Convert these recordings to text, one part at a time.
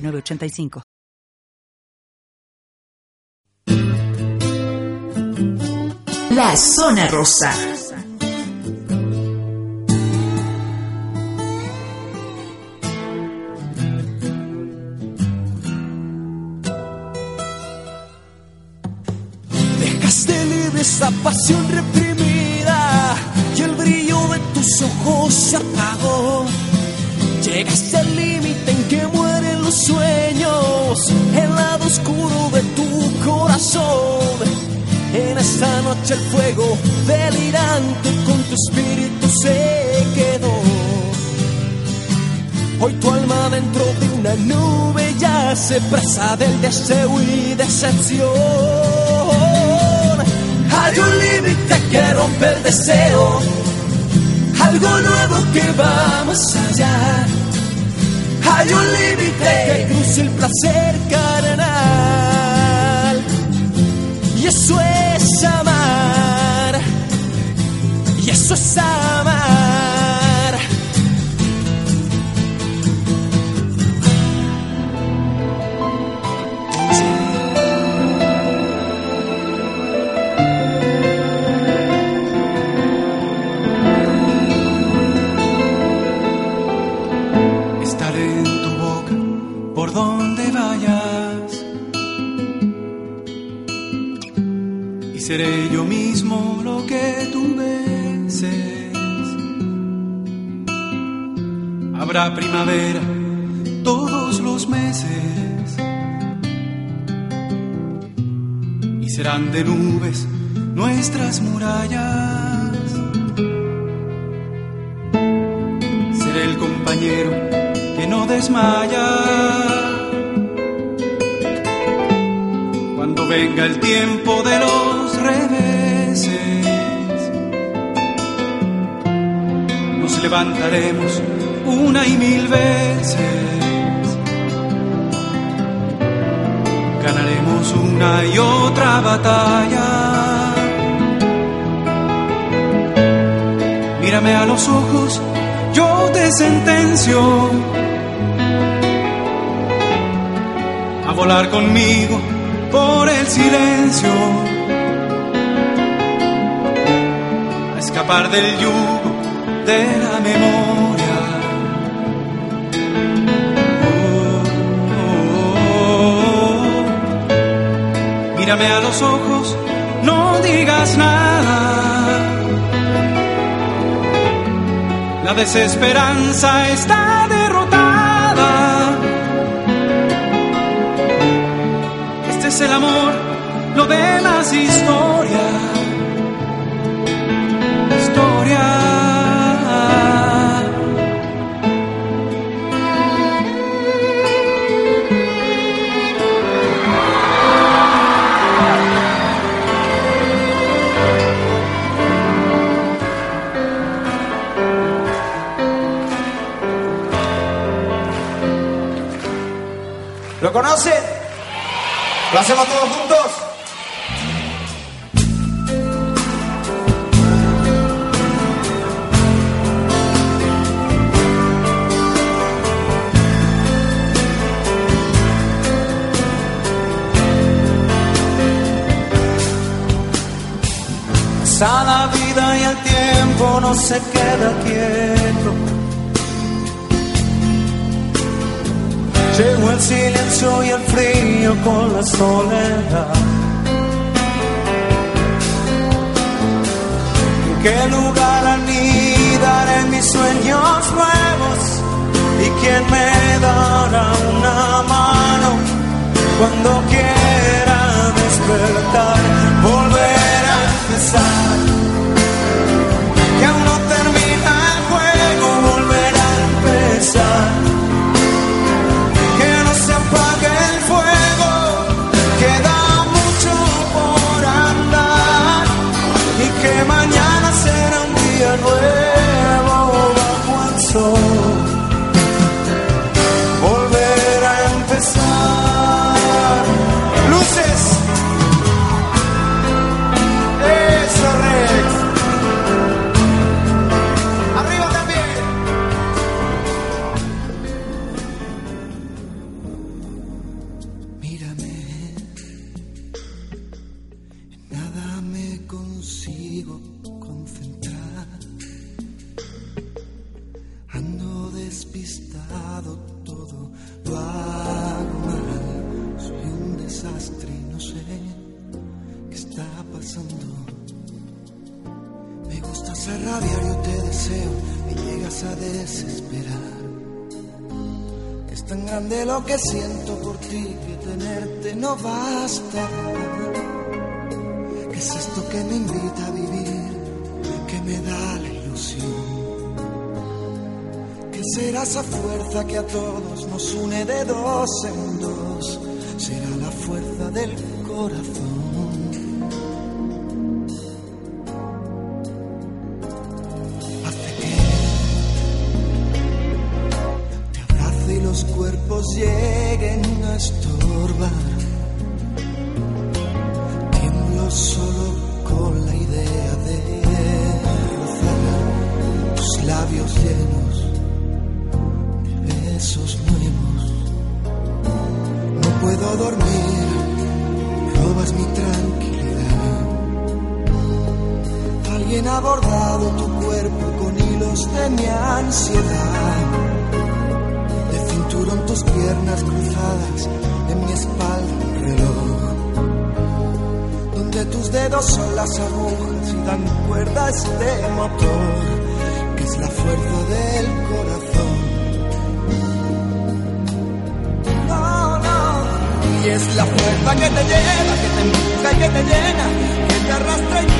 985. La zona rosa. Dejaste libre esa pasión reprimida y el brillo de tus ojos se apagó. Llegaste al límite en que los sueños, el lado oscuro de tu corazón. En esta noche el fuego delirante con tu espíritu se quedó. Hoy tu alma dentro de una nube ya se presa del deseo y decepción. Hay un límite que rompe el deseo, algo nuevo que va más allá. Hay un límite que cruza el placer carnal. Y eso es Habrá primavera todos los meses. Y serán de nubes nuestras murallas. Seré el compañero que no desmaya. Cuando venga el tiempo de los reveses, nos levantaremos una y mil veces. Ganaremos una y otra batalla. Mírame a los ojos, yo te sentencio a volar conmigo por el silencio, a escapar del yugo de la memoria. Mírame a los ojos, no digas nada. La desesperanza está derrotada. Este es el amor, lo demás historia. Historia. ¿Lo hacemos todos juntos? Pasa la vida y el tiempo no se queda quieto. Llegó el silencio y el frío con la soledad. ¿En qué lugar anidar en mis sueños nuevos? ¿Y quién me dará una mano cuando quiera despertar? Volver a empezar. And way. Rabiar yo te deseo y llegas a desesperar. Es tan grande lo que siento por ti que tenerte no basta. ¿Qué es esto que me invita a vivir? Que me da la ilusión. ¿Qué será esa fuerza que a todos nos une de dos en dos? Será la fuerza del corazón. Mi ansiedad. De cinturón tus piernas cruzadas, en mi espalda un reloj. Donde tus dedos son las agujas y dan cuerda a este motor, que es la fuerza del corazón. No, no. Y es la fuerza que te lleva, que te empuja y que te llena, que te arrastra y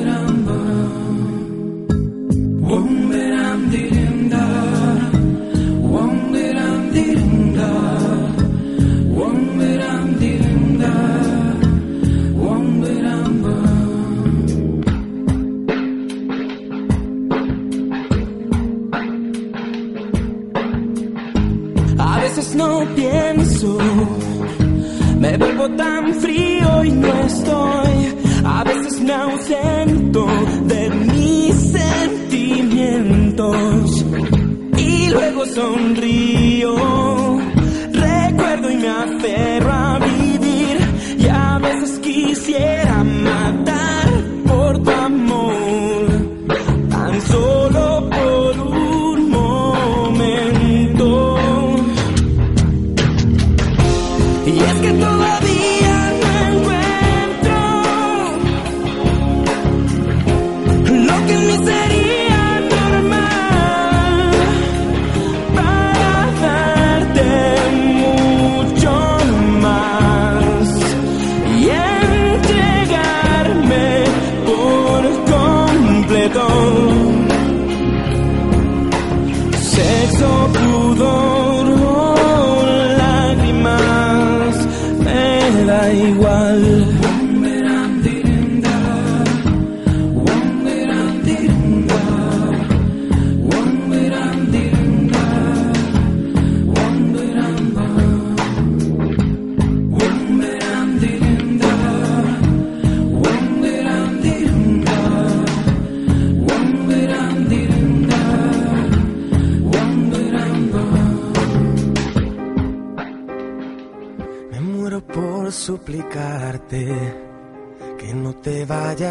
A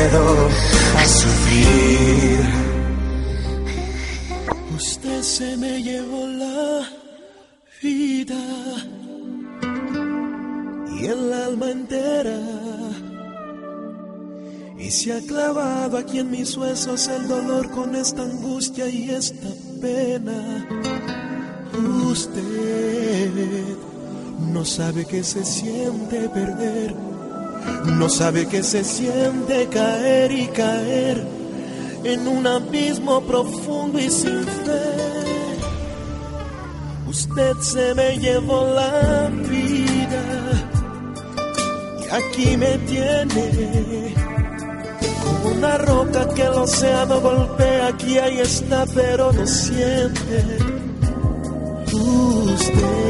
Miedo a sufrir. Usted se me llevó la vida y el alma entera. Y se ha clavado aquí en mis huesos el dolor con esta angustia y esta pena. Usted no sabe que se siente perder, no sabe que se siente caer y caer en un abismo profundo y sin fe. Usted se me llevó la vida y aquí me tiene como una roca que el océano golpea. Aquí ahí está, pero no siente. Usted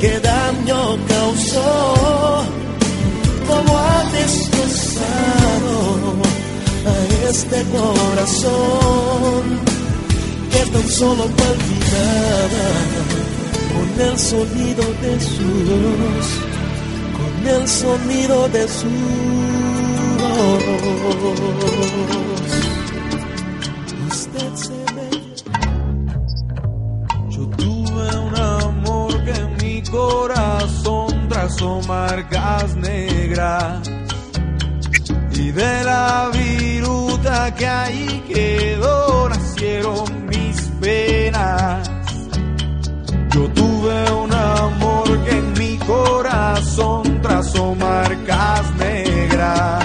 qué daño causó, cómo ha destrozado a este corazón que tan solo palpitaba con el sonido de su voz, con el sonido de su voz. Corazón trazó marcas negras y de la viruta que ahí quedó nacieron mis penas. Yo tuve un amor que en mi corazón trazó marcas negras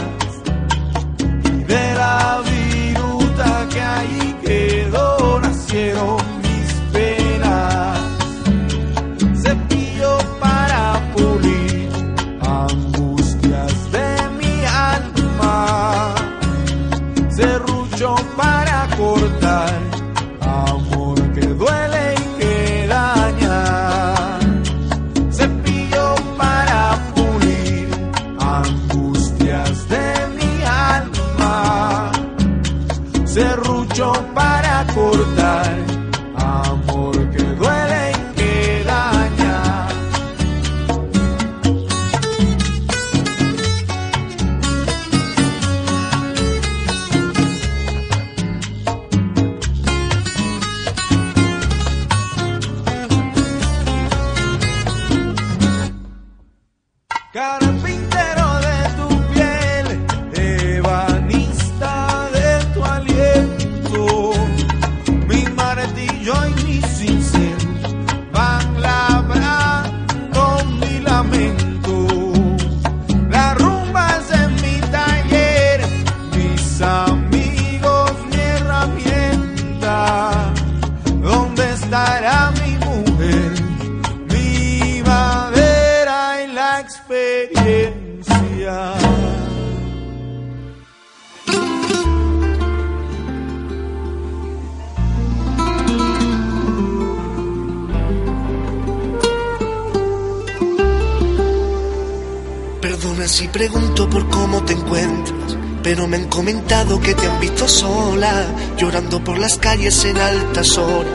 si pregunto por cómo te encuentras, pero me han comentado que te han visto sola, llorando por las calles en altas horas.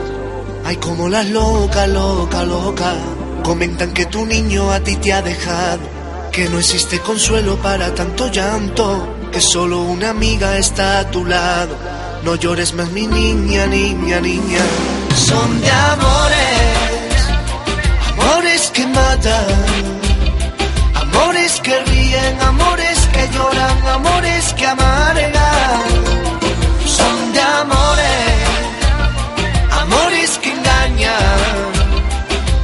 Ay, como las loca, loca, loca. Comentan que tu niño a ti te ha dejado, que no existe consuelo para tanto llanto, que solo una amiga está a tu lado. No llores más, mi niña, niña, niña. Son de amores, amores que matan. Amores que ríen, amores que lloran, amores que amargan. Son de amores, amores que engañan,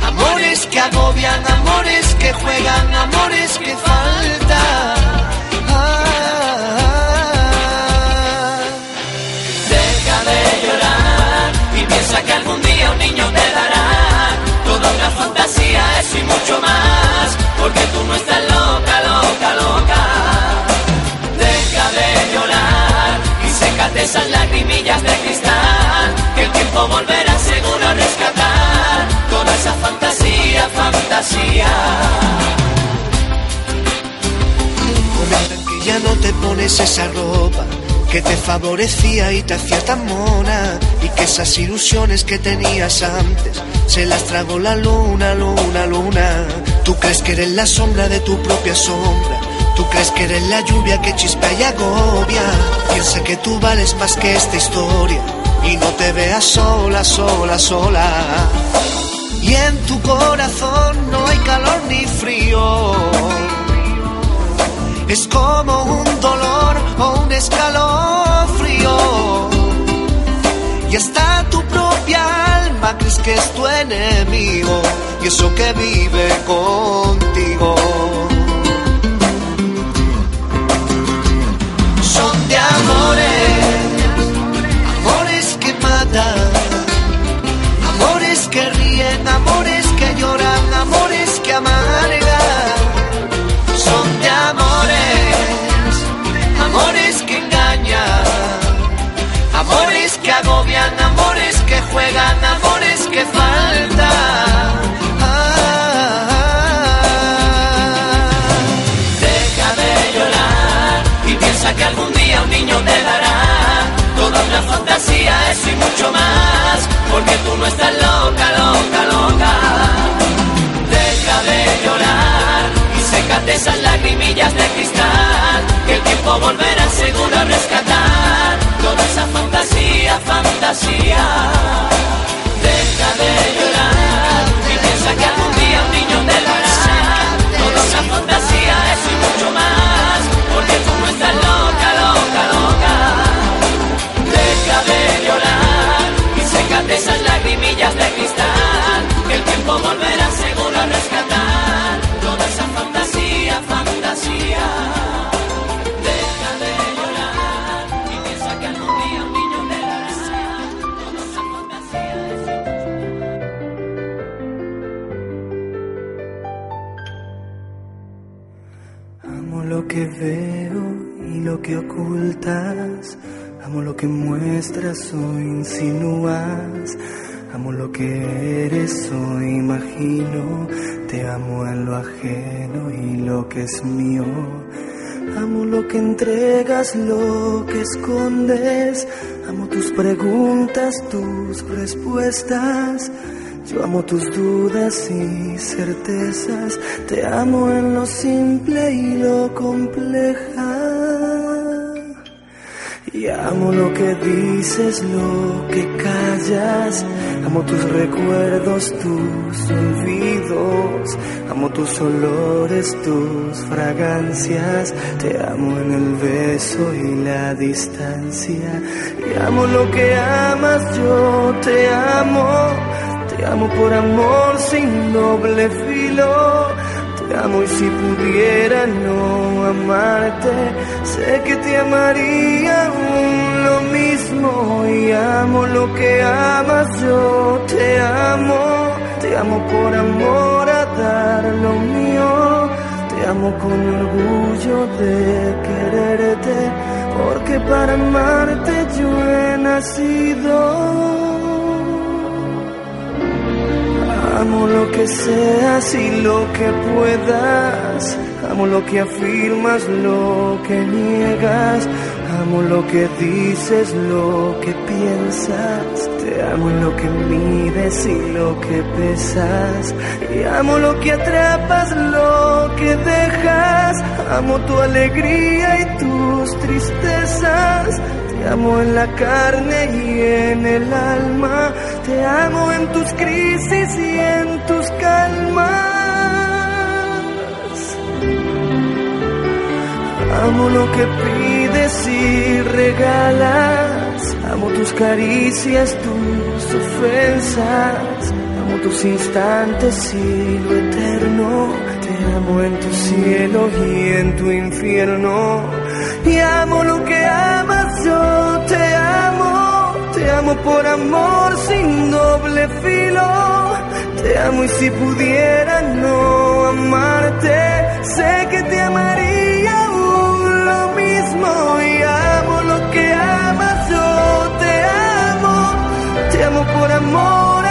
amores que agobian, amores que juegan, amores que faltan. Que algún día un niño te dará toda una fantasía, eso y mucho más, no estás loca, loca, loca. Deja de llorar y sécate esas lagrimillas de cristal, que el tiempo volverá seguro a rescatar toda esa fantasía, fantasía. Ya no te pones esa ropa que te favorecía y te hacía tan mona y que esas ilusiones que tenías antes se las tragó la luna, luna, luna. Tú crees que eres la sombra de tu propia sombra. Tú crees que eres la lluvia que chispea y agobia. Piensa que tú vales más que esta historia y no te veas sola, sola, sola. Y en tu corazón no hay calor ni frío. Es como un dolor o un escalofrío. Y hasta tu propia alma crees que es tu enemigo. Y eso que vive contigo. Son de amores, amores que matan. Amores que ríen, amores que lloran, amores juegan, amores que faltan. Deja de llorar y piensa que algún día un niño te dará toda una fantasía, eso y mucho más, porque tú no estás loca, loca, loca. Deja de llorar y sécate esas lagrimillas de cristal, que el tiempo volverá seguro a rescatar toda esa fantasía, fantasía. Muestras o insinúas. Amo lo que eres o imagino. Te amo en lo ajeno y lo que es mío. Amo lo que entregas, lo que escondes. Amo tus preguntas, tus respuestas. Yo amo tus dudas y certezas. Te amo en lo simple y lo compleja. Y amo lo que dices, lo que callas. Amo tus recuerdos, tus olvidos. Amo tus olores, tus fragancias. Te amo en el beso y la distancia. Y amo lo que amas, yo te amo. Te amo por amor sin doble filo. Te amo y si pudiera no amarte, sé que te amaría aún lo mismo. Y amo lo que amas, yo te amo. Te amo por amor a dar lo mío. Te amo con orgullo de quererte, porque para amarte yo he nacido. Amo lo que seas y lo que puedas. Amo lo que afirmas, lo que niegas. Amo lo que dices, lo que piensas. Te amo en lo que mides y lo que pesas. Y amo lo que atrapas, lo que dejas. Amo tu alegría y tus tristezas. Te amo en la carne y en el alma. Te amo en tus crisis y en tus calmas. Amo lo que pides y regalas. Amo tus caricias, tus ofensas. Amo tus instantes y lo eterno. Te amo en tu cielo y en tu infierno. Y amo lo que Amo por amor sin doble filo. Te amo y si pudiera no amarte, sé que te amaría aún lo mismo. Y amo lo que amas, yo te amo. Te amo por amor